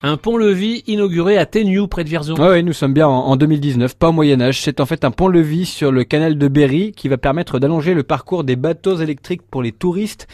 Un pont-levis inauguré à Téniou, près de Vierzon. Oui, nous sommes bien en 2019, pas au Moyen-Âge. C'est en fait un pont-levis sur le canal de Berry qui va permettre d'allonger le parcours des bateaux électriques pour les touristes.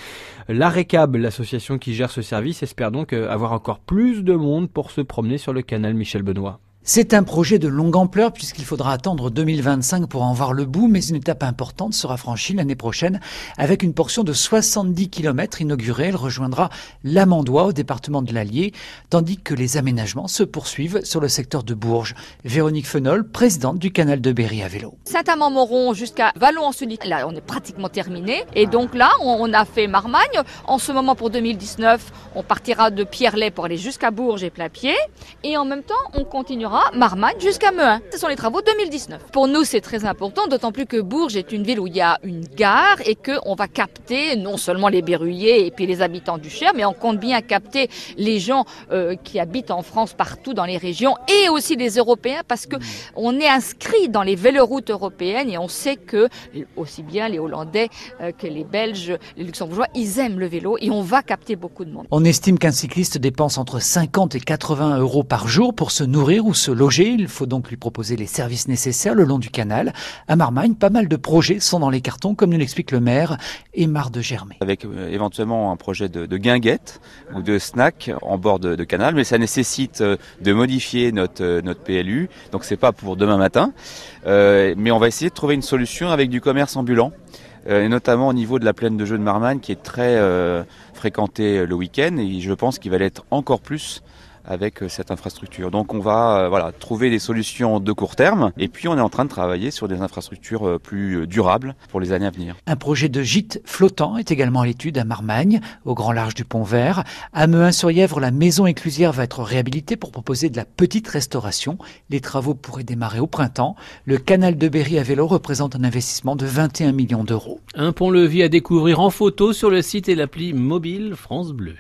L'ARECAB, l'association qui gère ce service, espère donc euh, avoir encore plus de monde pour se promener sur le canal Michel Benoît. C'est un projet de longue ampleur puisqu'il faudra attendre 2025 pour en voir le bout, mais une étape importante sera franchie l'année prochaine avec une portion de 70 km inaugurée. Elle rejoindra l'Amandois au département de l'Allier, tandis que les aménagements se poursuivent sur le secteur de Bourges. Véronique Fenol, présidente du canal de Berry à vélo. Saint-Amand-Moron jusqu'à Vallon-en-Sully, là on est pratiquement terminé. Et donc là, on a fait Marmagne. En ce moment pour 2019, on partira de Pierrelet pour aller jusqu'à Bourges et Plapied. Et en même temps, on continuera Marmagne jusqu'à Meuin. Ce sont les travaux 2019. Pour nous, c'est très important, d'autant plus que Bourges est une ville où il y a une gare et qu'on va capter non seulement les berruyers et puis les habitants du Cher, mais on compte bien capter les gens euh, qui habitent en France partout dans les régions et aussi les Européens parce que on est inscrit dans les véloroutes européennes et on sait que aussi bien les Hollandais euh, que les Belges, les Luxembourgeois, ils aiment le vélo et on va capter beaucoup de monde. On estime qu'un cycliste dépense entre 50 et 80 euros par jour pour se nourrir ou se loger. Il faut donc lui proposer les services nécessaires le long du canal. À Marmagne, pas mal de projets sont dans les cartons, comme nous l'explique le maire, Aymar de Germay. Avec euh, éventuellement un projet de, guinguette ou de snack en bord de, canal, mais ça nécessite euh, de modifier notre, euh, PLU. Donc c'est pas pour demain matin, mais on va essayer de trouver une solution avec du commerce ambulant et notamment au niveau de la plaine de jeu de Marmagne qui est très fréquentée le week-end et je pense qu'il va l'être encore plus avec euh, cette infrastructure. Donc on va euh, voilà, trouver des solutions de court terme et puis on est en train de travailler sur des infrastructures euh, plus durables pour les années à venir. Un projet de gîte flottant est également à l'étude à Marmagne, au grand large du Pont Vert. À Mehun-sur-Yèvre, la maison éclusière va être réhabilitée pour proposer de la petite restauration. Les travaux pourraient démarrer au printemps. Le canal de Berry à vélo représente un investissement de 21 millions d'euros. Un pont-levis à découvrir en photo sur le site et l'appli mobile France Bleu.